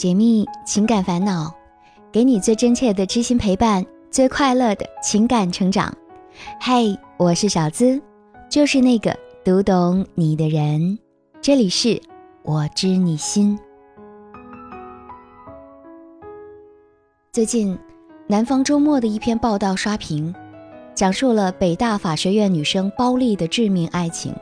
解密情感烦恼，给你最真切的知心陪伴，最快乐的情感成长。嘿，我是小资，就是那个读懂你的人。这里是我知你心。最近，南方周末的一篇报道刷屏，讲述了北大法学院女生包丽的致命爱情。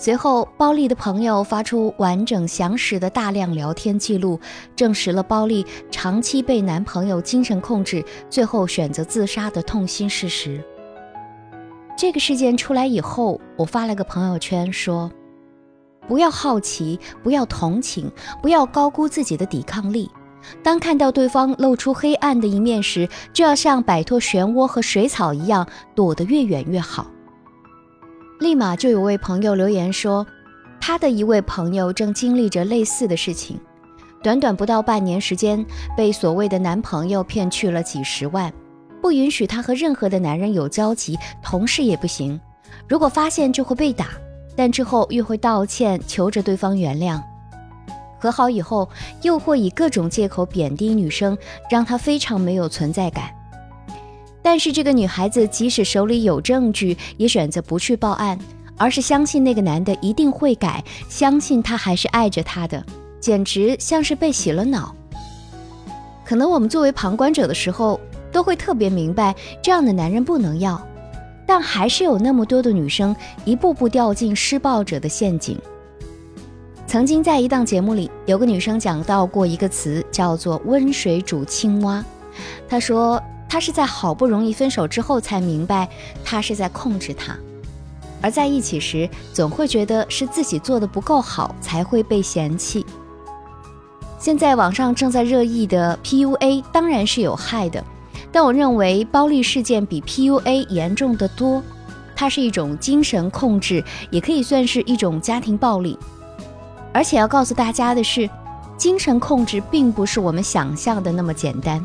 随后，包丽的朋友发出完整详实的大量聊天记录，证实了包丽长期被男朋友精神控制，最后选择自杀的痛心事实。这个事件出来以后，我发了个朋友圈说：“不要好奇，不要同情，不要高估自己的抵抗力。当看到对方露出黑暗的一面时，就要像摆脱漩涡和水草一样，躲得越远越好。”立马就有位朋友留言说，他的一位朋友正经历着类似的事情，短短不到半年时间，被所谓的男朋友骗去了几十万，不允许他和任何的男人有交集，同事也不行，如果发现就会被打，但之后又会道歉，求着对方原谅。和好以后，又会以各种借口贬低女生，让她非常没有存在感。但是这个女孩子即使手里有证据，也选择不去报案，而是相信那个男的一定会改，相信他还是爱着她的，简直像是被洗了脑。可能我们作为旁观者的时候，都会特别明白这样的男人不能要，但还是有那么多的女生一步步掉进施暴者的陷阱。曾经在一档节目里，有个女生讲到过一个词，叫做“温水煮青蛙”，她说。他是在好不容易分手之后才明白，他是在控制他，而在一起时总会觉得是自己做的不够好才会被嫌弃。现在网上正在热议的 PUA 当然是有害的，但我认为暴力事件比 PUA 严重的多，它是一种精神控制，也可以算是一种家庭暴力。而且要告诉大家的是，精神控制并不是我们想象的那么简单。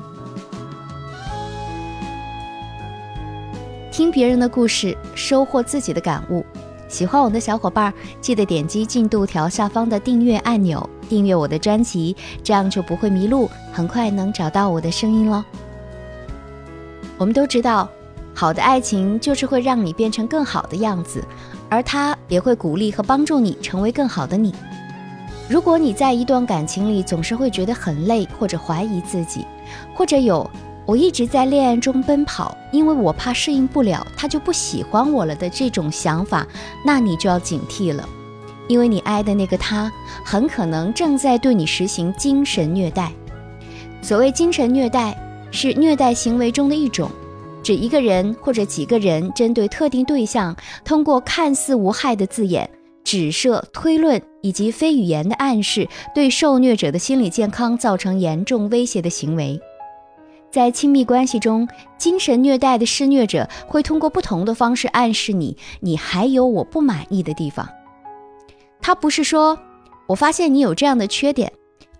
听别人的故事，收获自己的感悟。喜欢我的小伙伴，记得点击进度条下方的订阅按钮，订阅我的专辑，这样就不会迷路，很快能找到我的声音喽。我们都知道，好的爱情就是会让你变成更好的样子，而他也会鼓励和帮助你成为更好的你。如果你在一段感情里总是会觉得很累，或者怀疑自己，或者有。我一直在恋爱中奔跑，因为我怕适应不了，他就不喜欢我了的这种想法，那你就要警惕了，因为你爱的那个他很可能正在对你实行精神虐待。所谓精神虐待，是虐待行为中的一种，指一个人或者几个人针对特定对象，通过看似无害的字眼、指涉、推论以及非语言的暗示，对受虐者的心理健康造成严重威胁的行为。在亲密关系中，精神虐待的施虐者会通过不同的方式暗示你，你还有我不满意的地方。他不是说我发现你有这样的缺点，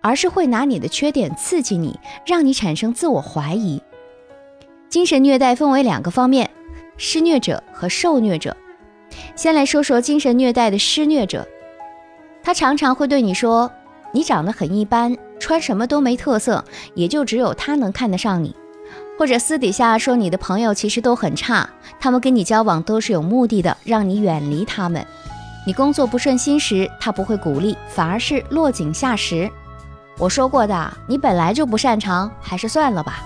而是会拿你的缺点刺激你，让你产生自我怀疑。精神虐待分为两个方面：施虐者和受虐者。先来说说精神虐待的施虐者，他常常会对你说：“你长得很一般。”穿什么都没特色，也就只有他能看得上你，或者私底下说你的朋友其实都很差，他们跟你交往都是有目的的，让你远离他们。你工作不顺心时，他不会鼓励，反而是落井下石。我说过的，你本来就不擅长，还是算了吧。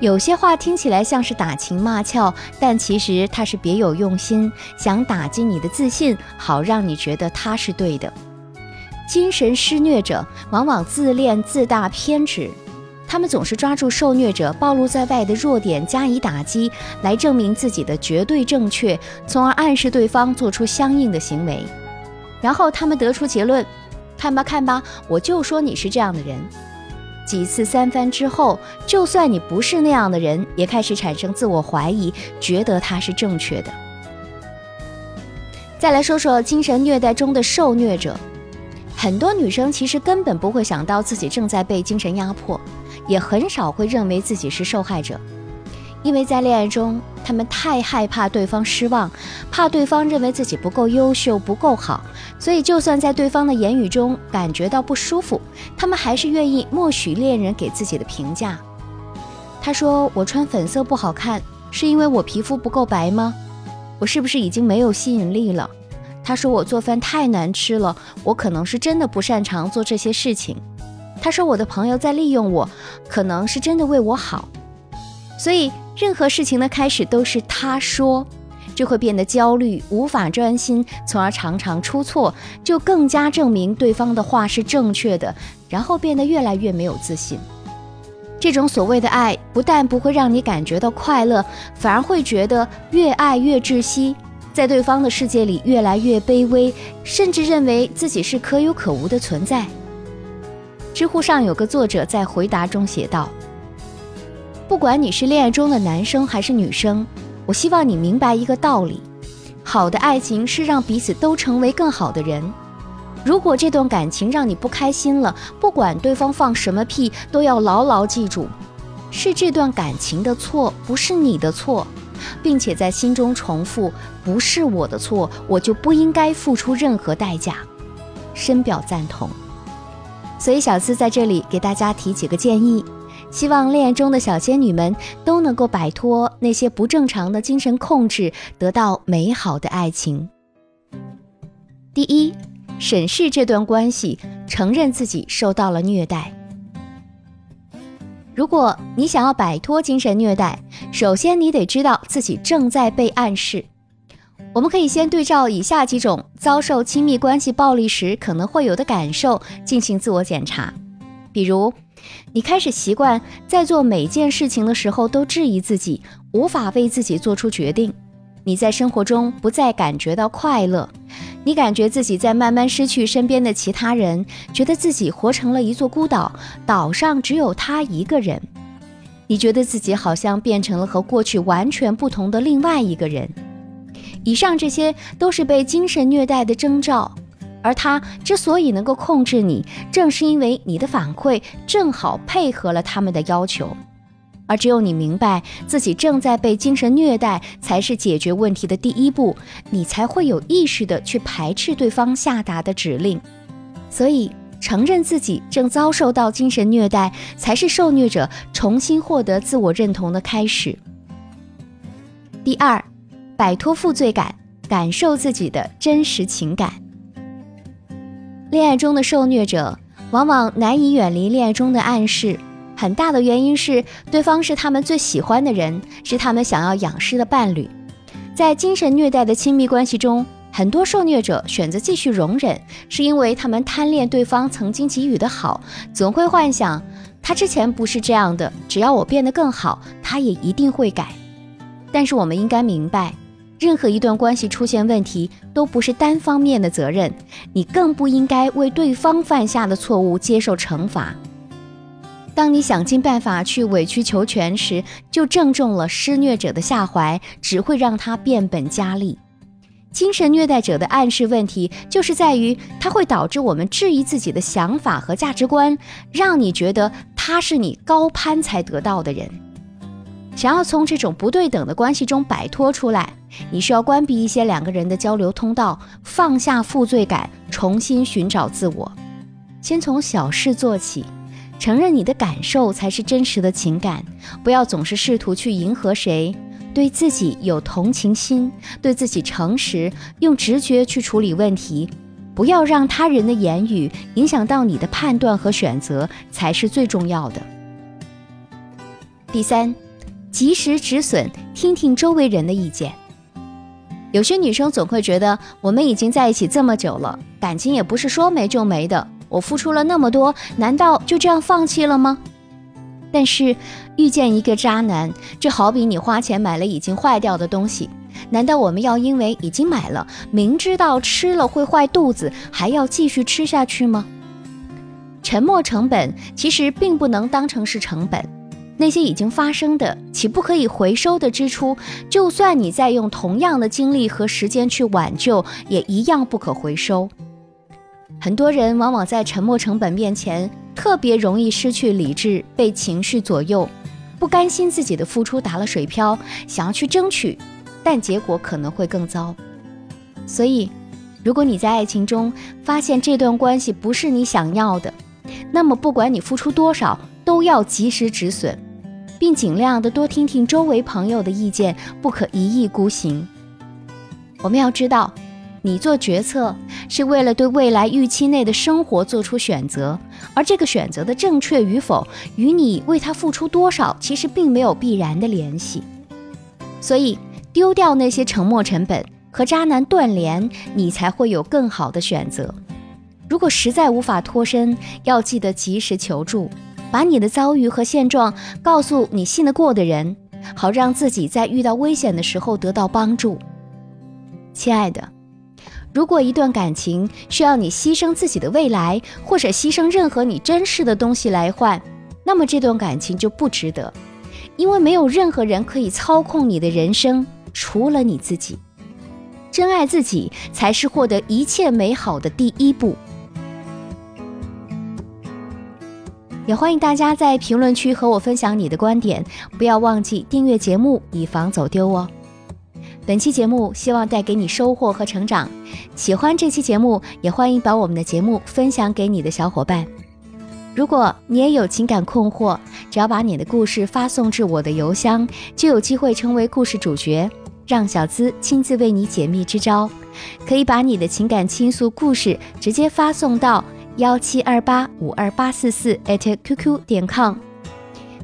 有些话听起来像是打情骂俏，但其实他是别有用心，想打击你的自信，好让你觉得他是对的。精神施虐者往往自恋、自大、偏执，他们总是抓住受虐者暴露在外的弱点加以打击，来证明自己的绝对正确，从而暗示对方做出相应的行为。然后他们得出结论：看吧，看吧，我就说你是这样的人。几次三番之后，就算你不是那样的人，也开始产生自我怀疑，觉得他是正确的。再来说说精神虐待中的受虐者。很多女生其实根本不会想到自己正在被精神压迫，也很少会认为自己是受害者，因为在恋爱中，她们太害怕对方失望，怕对方认为自己不够优秀、不够好，所以就算在对方的言语中感觉到不舒服，她们还是愿意默许恋人给自己的评价。他说：“我穿粉色不好看，是因为我皮肤不够白吗？我是不是已经没有吸引力了？”他说：“我做饭太难吃了，我可能是真的不擅长做这些事情。”他说：“我的朋友在利用我，可能是真的为我好。”所以，任何事情的开始都是他说，就会变得焦虑，无法专心，从而常常出错，就更加证明对方的话是正确的，然后变得越来越没有自信。这种所谓的爱，不但不会让你感觉到快乐，反而会觉得越爱越窒息，在对方的世界里越来越卑微，甚至认为自己是可有可无的存在。知乎上有个作者在回答中写道：“不管你是恋爱中的男生还是女生，我希望你明白一个道理：好的爱情是让彼此都成为更好的人。”如果这段感情让你不开心了，不管对方放什么屁，都要牢牢记住，是这段感情的错，不是你的错，并且在心中重复：不是我的错，我就不应该付出任何代价。深表赞同。所以小资在这里给大家提几个建议，希望恋爱中的小仙女们都能够摆脱那些不正常的精神控制，得到美好的爱情。第一。审视这段关系，承认自己受到了虐待。如果你想要摆脱精神虐待，首先你得知道自己正在被暗示。我们可以先对照以下几种遭受亲密关系暴力时可能会有的感受进行自我检查。比如，你开始习惯在做每件事情的时候都质疑自己，无法为自己做出决定。你在生活中不再感觉到快乐。你感觉自己在慢慢失去身边的其他人，觉得自己活成了一座孤岛，岛上只有他一个人。你觉得自己好像变成了和过去完全不同的另外一个人。以上这些都是被精神虐待的征兆，而他之所以能够控制你，正是因为你的反馈正好配合了他们的要求。而只有你明白自己正在被精神虐待，才是解决问题的第一步，你才会有意识的去排斥对方下达的指令。所以，承认自己正遭受到精神虐待，才是受虐者重新获得自我认同的开始。第二，摆脱负罪感，感受自己的真实情感。恋爱中的受虐者往往难以远离恋爱中的暗示。很大的原因是对方是他们最喜欢的人，是他们想要仰视的伴侣。在精神虐待的亲密关系中，很多受虐者选择继续容忍，是因为他们贪恋对方曾经给予的好，总会幻想他之前不是这样的，只要我变得更好，他也一定会改。但是我们应该明白，任何一段关系出现问题都不是单方面的责任，你更不应该为对方犯下的错误接受惩罚。当你想尽办法去委曲求全时，就正中了施虐者的下怀，只会让他变本加厉。精神虐待者的暗示问题，就是在于它会导致我们质疑自己的想法和价值观，让你觉得他是你高攀才得到的人。想要从这种不对等的关系中摆脱出来，你需要关闭一些两个人的交流通道，放下负罪感，重新寻找自我。先从小事做起。承认你的感受才是真实的情感，不要总是试图去迎合谁，对自己有同情心，对自己诚实，用直觉去处理问题，不要让他人的言语影响到你的判断和选择，才是最重要的。第三，及时止损，听听周围人的意见。有些女生总会觉得，我们已经在一起这么久了，感情也不是说没就没的。我付出了那么多，难道就这样放弃了吗？但是遇见一个渣男，就好比你花钱买了已经坏掉的东西，难道我们要因为已经买了，明知道吃了会坏肚子，还要继续吃下去吗？沉默成本其实并不能当成是成本，那些已经发生的岂不可以回收的支出，就算你再用同样的精力和时间去挽救，也一样不可回收。很多人往往在沉默成本面前特别容易失去理智，被情绪左右。不甘心自己的付出打了水漂，想要去争取，但结果可能会更糟。所以，如果你在爱情中发现这段关系不是你想要的，那么不管你付出多少，都要及时止损，并尽量的多听听周围朋友的意见，不可一意孤行。我们要知道。你做决策是为了对未来预期内的生活做出选择，而这个选择的正确与否与你为他付出多少其实并没有必然的联系。所以，丢掉那些沉没成本，和渣男断联，你才会有更好的选择。如果实在无法脱身，要记得及时求助，把你的遭遇和现状告诉你信得过的人，好让自己在遇到危险的时候得到帮助。亲爱的。如果一段感情需要你牺牲自己的未来，或者牺牲任何你珍视的东西来换，那么这段感情就不值得，因为没有任何人可以操控你的人生，除了你自己。真爱自己才是获得一切美好的第一步。也欢迎大家在评论区和我分享你的观点，不要忘记订阅节目，以防走丢哦。本期节目希望带给你收获和成长，喜欢这期节目也欢迎把我们的节目分享给你的小伙伴。如果你也有情感困惑，只要把你的故事发送至我的邮箱，就有机会成为故事主角，让小资亲自为你解密支招。可以把你的情感倾诉故事直接发送到幺七二八五二八四四 @QQ 点 com。